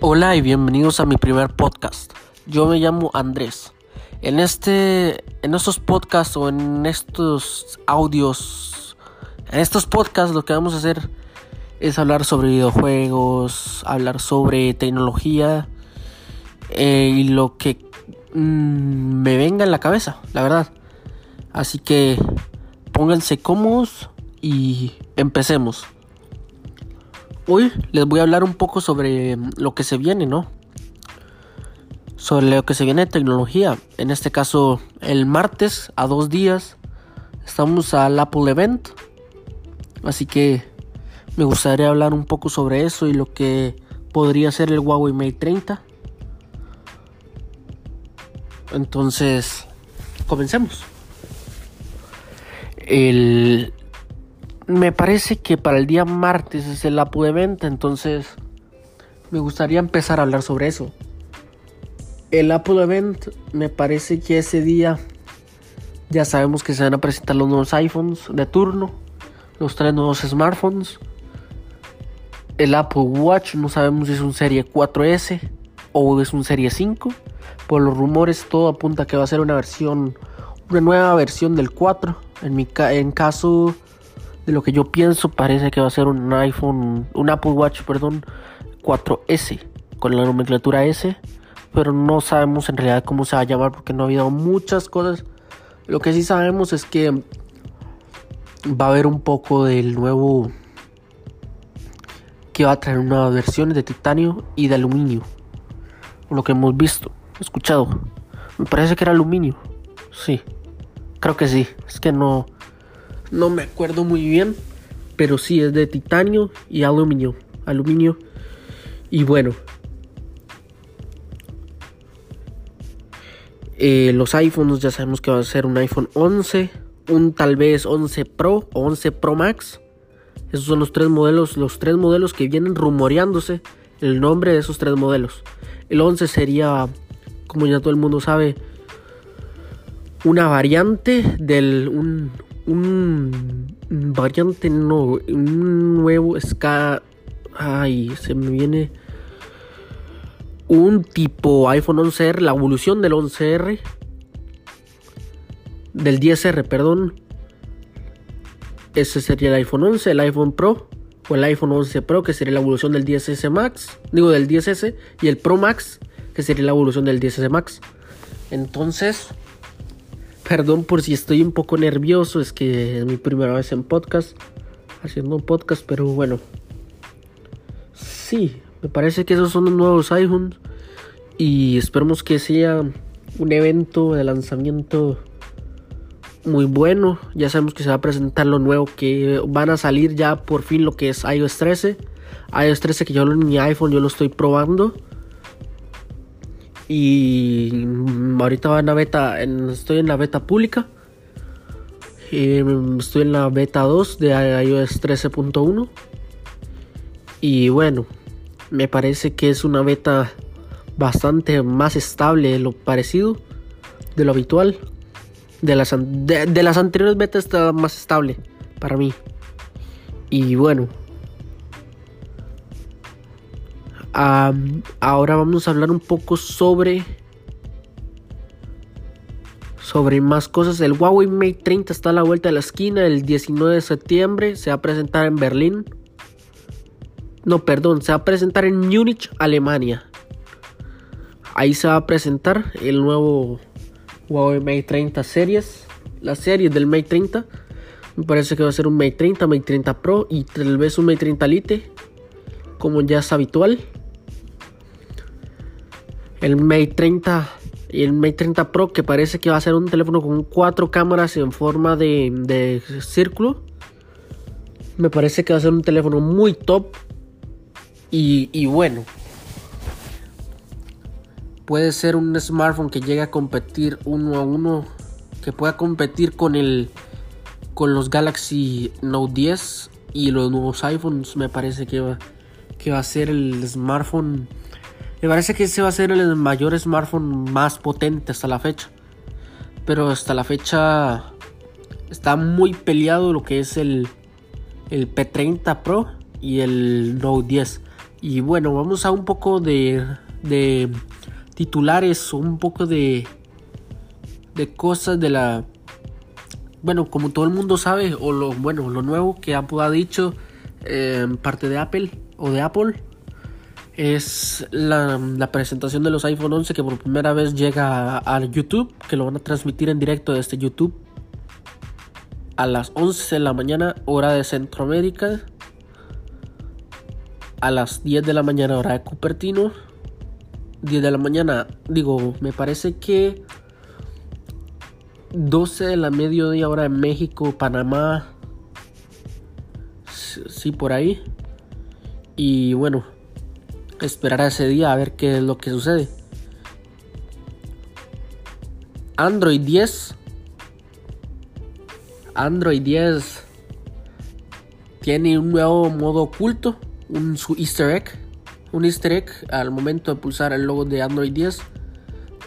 Hola y bienvenidos a mi primer podcast. Yo me llamo Andrés. En este en estos podcasts o en estos audios en estos podcasts lo que vamos a hacer es hablar sobre videojuegos, hablar sobre tecnología eh, y lo que mm, me venga en la cabeza, la verdad. Así que pónganse cómodos y empecemos. Hoy les voy a hablar un poco sobre lo que se viene, ¿no? Sobre lo que se viene de tecnología. En este caso, el martes, a dos días, estamos al Apple Event. Así que me gustaría hablar un poco sobre eso y lo que podría ser el Huawei Mate 30. Entonces, comencemos. El, me parece que para el día martes es el Apple Event, entonces me gustaría empezar a hablar sobre eso. El Apple Event me parece que ese día ya sabemos que se van a presentar los nuevos iPhones de turno, los tres nuevos smartphones. El Apple Watch no sabemos si es un serie 4S o es un serie 5. Por los rumores todo apunta que va a ser una versión, una nueva versión del 4. En mi en caso de lo que yo pienso, parece que va a ser un iPhone, un Apple Watch, perdón, 4S con la nomenclatura S, pero no sabemos en realidad cómo se va a llamar porque no ha habido muchas cosas. Lo que sí sabemos es que va a haber un poco del nuevo que va a traer nuevas versiones de titanio y de aluminio. Lo que hemos visto, escuchado. Me parece que era aluminio. Sí. Creo que sí. Es que no no me acuerdo muy bien, pero sí es de titanio y aluminio. Aluminio. Y bueno. Eh, los iPhones ya sabemos que va a ser un iPhone 11, un tal vez 11 Pro o 11 Pro Max. Esos son los tres modelos, los tres modelos que vienen rumoreándose el nombre de esos tres modelos. El 11 sería, como ya todo el mundo sabe, una variante del un, un variante no, un nuevo ska. Ay, se me viene un tipo iPhone 11R, la evolución del 11R, del 10R, perdón. Ese sería el iPhone 11, el iPhone Pro o el iPhone 11 Pro, que sería la evolución del 10S Max, digo del 10S, y el Pro Max, que sería la evolución del 10S Max. Entonces, Perdón por si estoy un poco nervioso, es que es mi primera vez en podcast, haciendo un podcast, pero bueno. Sí, me parece que esos son los nuevos iPhones y esperemos que sea un evento de lanzamiento muy bueno. Ya sabemos que se va a presentar lo nuevo, que van a salir ya por fin lo que es iOS 13. iOS 13 que yo en mi iPhone yo lo estoy probando. Y ahorita va en la beta, estoy en la beta pública. estoy en la beta 2 de iOS 13.1. Y bueno, me parece que es una beta bastante más estable de lo parecido, de lo habitual. De las, de las anteriores betas está más estable para mí. Y bueno, ahora vamos a hablar un poco sobre sobre más cosas. El Huawei Mate 30 está a la vuelta de la esquina. El 19 de septiembre se va a presentar en Berlín. No, perdón, se va a presentar en Múnich, Alemania. Ahí se va a presentar el nuevo Huawei Mate 30 series. La serie del Mate 30. Me parece que va a ser un Mate 30, Mate 30 Pro y tal vez un Mate 30 Lite. Como ya es habitual el Mate 30 y el Mate 30 Pro que parece que va a ser un teléfono con cuatro cámaras en forma de, círculo. Me parece que va a ser un teléfono muy top y, y bueno. Puede ser un smartphone que llegue a competir uno a uno, que pueda competir con el con los Galaxy Note 10 y los nuevos iPhones. Me parece que va, que va a ser el smartphone me parece que ese va a ser el mayor smartphone más potente hasta la fecha. Pero hasta la fecha está muy peleado lo que es el, el P30 Pro y el Note 10. Y bueno, vamos a un poco de, de titulares, un poco de, de cosas de la... Bueno, como todo el mundo sabe, o lo, bueno, lo nuevo que ha dicho, eh, parte de Apple o de Apple, es la, presentación de los iPhone 11 que por primera vez llega a, a, YouTube, que lo van a transmitir en directo desde YouTube a las 11 de la mañana, hora de Centroamérica a las 10 de la mañana hora de Cupertino. 10 de la mañana, digo, me parece que 12 de la mediodía hora de México, Panamá. Sí, por ahí. Y bueno, esperar ese día a ver qué es lo que sucede. Android 10. Android 10 tiene un nuevo modo oculto un su easter egg. Un easter egg al momento de pulsar el logo de Android 10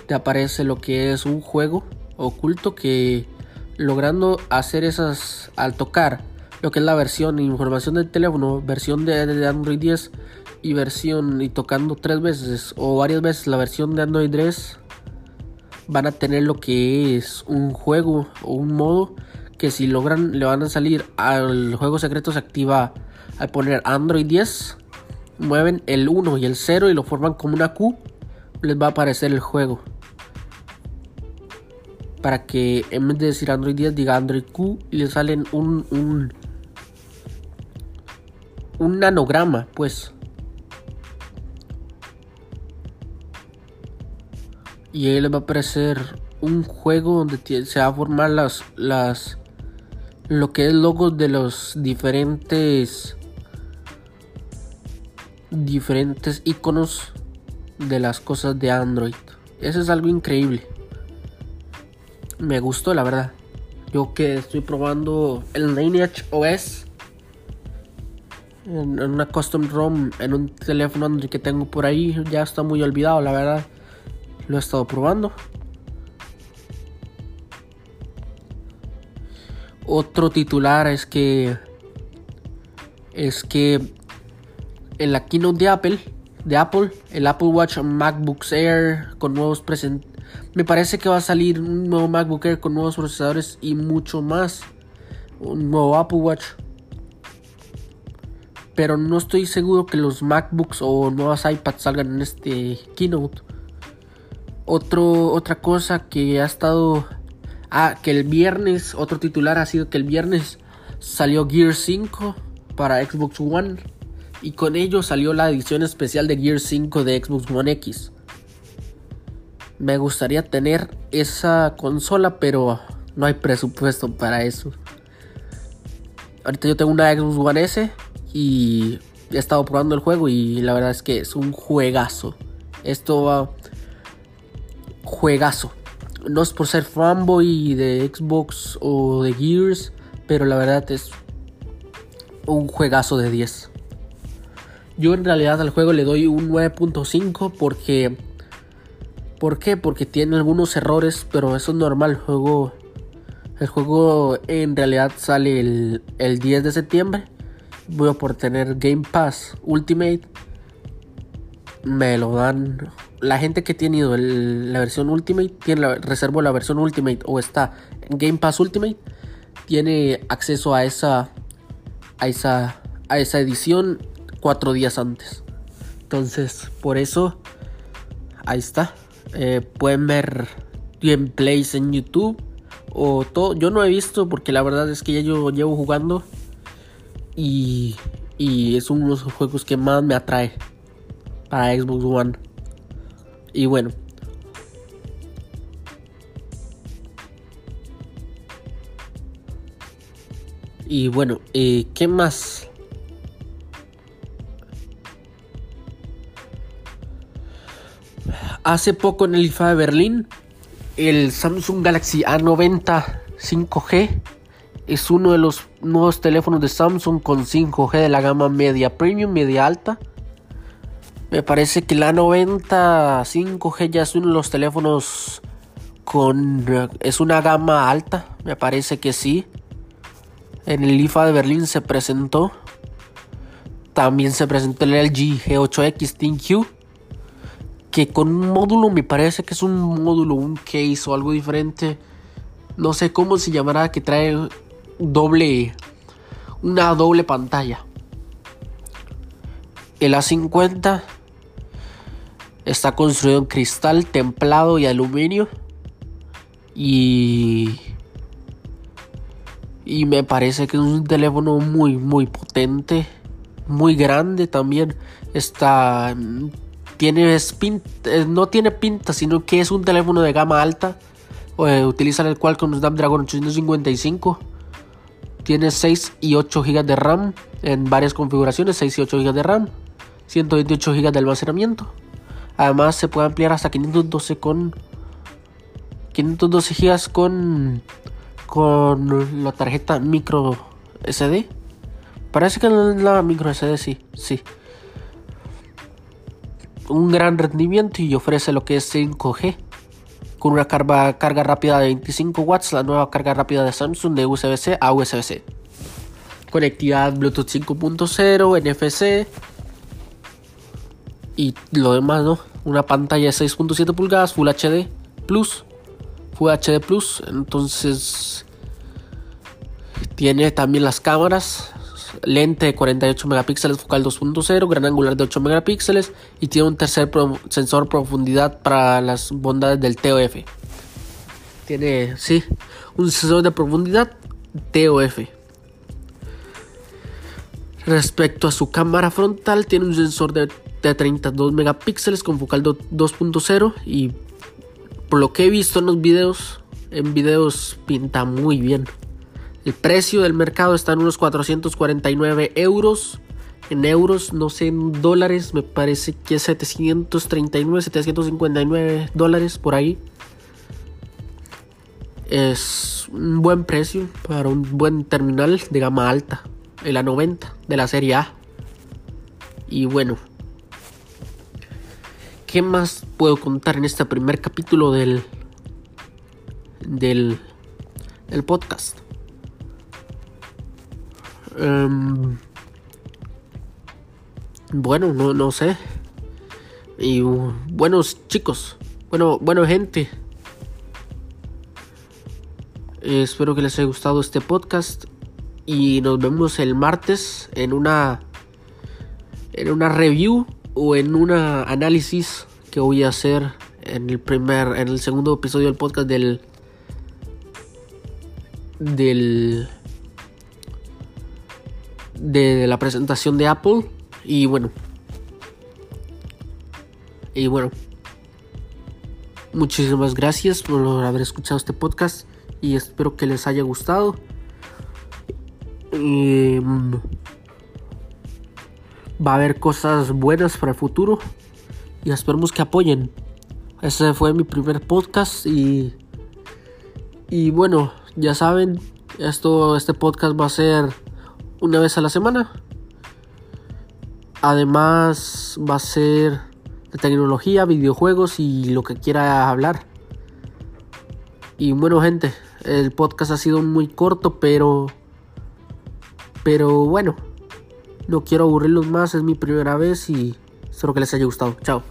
te aparece lo que es un juego oculto que logrando hacer esas al tocar lo que es la versión información del teléfono, versión de, Android 10 y versión y tocando tres veces o varias veces la versión de Android 10 van a tener lo que es un juego o un modo que si logran le van a salir al juego secreto se activa al poner Android 10, mueven el 1 y el 0 y lo forman como una Q, les va a aparecer el juego. Para que en vez de decir Android 10 diga Android Q y le salen un, un, un nanograma, pues. Y ahí les va a aparecer un juego donde se va a formar las, las lo que es logos de los diferentes diferentes iconos de las cosas de Android. Eso es algo increíble. Me gustó la verdad. Yo que estoy probando el Lineage OS en, una custom ROM en un teléfono Android que tengo por ahí, ya está muy olvidado, la verdad. Lo he estado probando. Otro titular es que es que en la keynote de Apple, de Apple, el Apple Watch MacBook Air con nuevos present me parece que va a salir un nuevo MacBook Air con nuevos procesadores y mucho más. Un nuevo Apple Watch. Pero no estoy seguro que los MacBooks o nuevas iPads salgan en este keynote. Otro, otra cosa que ha estado... Ah, que el viernes, otro titular ha sido que el viernes salió Gear 5 para Xbox One y con ello salió la edición especial de Gear 5 de Xbox One X. Me gustaría tener esa consola, pero no hay presupuesto para eso. Ahorita yo tengo una Xbox One S y he estado probando el juego y la verdad es que es un juegazo. Esto va juegazo. No es por ser fanboy de Xbox o de Gears, pero la verdad es un juegazo de 10. Yo en realidad al juego le doy un 9.5 porque... ¿Por qué? Porque tiene algunos errores, pero eso es normal. El juego, el juego en realidad sale el, 10 de septiembre. Voy a por tener Game Pass Ultimate. Me lo dan. La gente que tiene la versión Ultimate, tiene la, reservo la versión Ultimate o está en Game Pass Ultimate, tiene acceso a esa, a esa, a esa edición cuatro días antes. Entonces, por eso, ahí está. Eh, pueden ver gameplays en YouTube o todo. Yo no he visto porque la verdad es que ya yo llevo jugando y, y es uno de los juegos que más me atrae para Xbox One. Y bueno. Y bueno, eh, ¿qué más? Hace poco en el IFA de Berlín, el Samsung Galaxy A90 5G es uno de los nuevos teléfonos de Samsung con 5G de la gama media premium, media alta. Me parece que el A90 5G ya de los teléfonos con... es una gama alta, me parece que sí. En el IFA de Berlín se presentó. También se presentó el LG G8X ThinQ. Que con un módulo me parece que es un módulo, un case o algo diferente. No sé cómo se llamará. Que trae doble. Una doble pantalla. El A50 está construido en cristal templado y aluminio. Y y me parece que es un teléfono muy, muy potente. Muy grande también. Está. Tiene eh, no tiene pinta, sino que es un teléfono de gama alta. Eh, utiliza el cual con Snapdragon 855. Tiene 6 y 8 GB de RAM en varias configuraciones. 6 y 8 GB de RAM. 128 GB de almacenamiento. Además se puede ampliar hasta 512 con 512 GB con con la tarjeta micro SD. Parece que la micro SD sí, sí. Un gran rendimiento y ofrece lo que es 5G. Con una carga, carga rápida de 25 watts, la nueva carga rápida de Samsung de USB-C a USB-C. Conectividad Bluetooth 5.0, NFC. Y lo demás, ¿no? Una pantalla de 6.7 pulgadas, Full HD Plus Full HD Plus. Entonces tiene también las cámaras. Lente de 48 megapíxeles, focal 2.0, gran angular de 8 megapíxeles y tiene un tercer sensor profundidad para las bondades del TOF. Tiene, sí, un sensor de profundidad TOF. Respecto a su cámara frontal, tiene un sensor de, de 32 megapíxeles con focal 2.0 y por lo que he visto en los videos, en videos pinta muy bien. El precio del mercado está en unos 449 euros. En euros, no sé, en dólares, me parece que es 739, 759 dólares por ahí. Es un buen precio para un buen terminal de gama alta, el A90 de la serie A. Y bueno, ¿Qué más puedo contar en este primer capítulo del, del, del podcast? Em, bueno, no, no sé. Y buenos chicos, bueno, bueno gente. espero que les haya gustado este podcast y nos vemos el martes en una en una review o en un análisis que voy a hacer en el primer, en el segundo episodio del podcast del del de la presentación de Apple. Y bueno. Y bueno. Muchísimas gracias por haber escuchado este podcast y espero que les haya gustado. Mm, va a haber cosas buenas para el futuro y esperemos que apoyen. Ese fue mi primer podcast y y bueno, ya saben, esto este podcast va a ser una vez a la semana. Además va a ser de tecnología, videojuegos y lo que quiera hablar. Y bueno, gente, el podcast ha sido muy corto, pero pero bueno, no quiero aburrirlos más, es mi primera vez y espero que les haya gustado. Chao.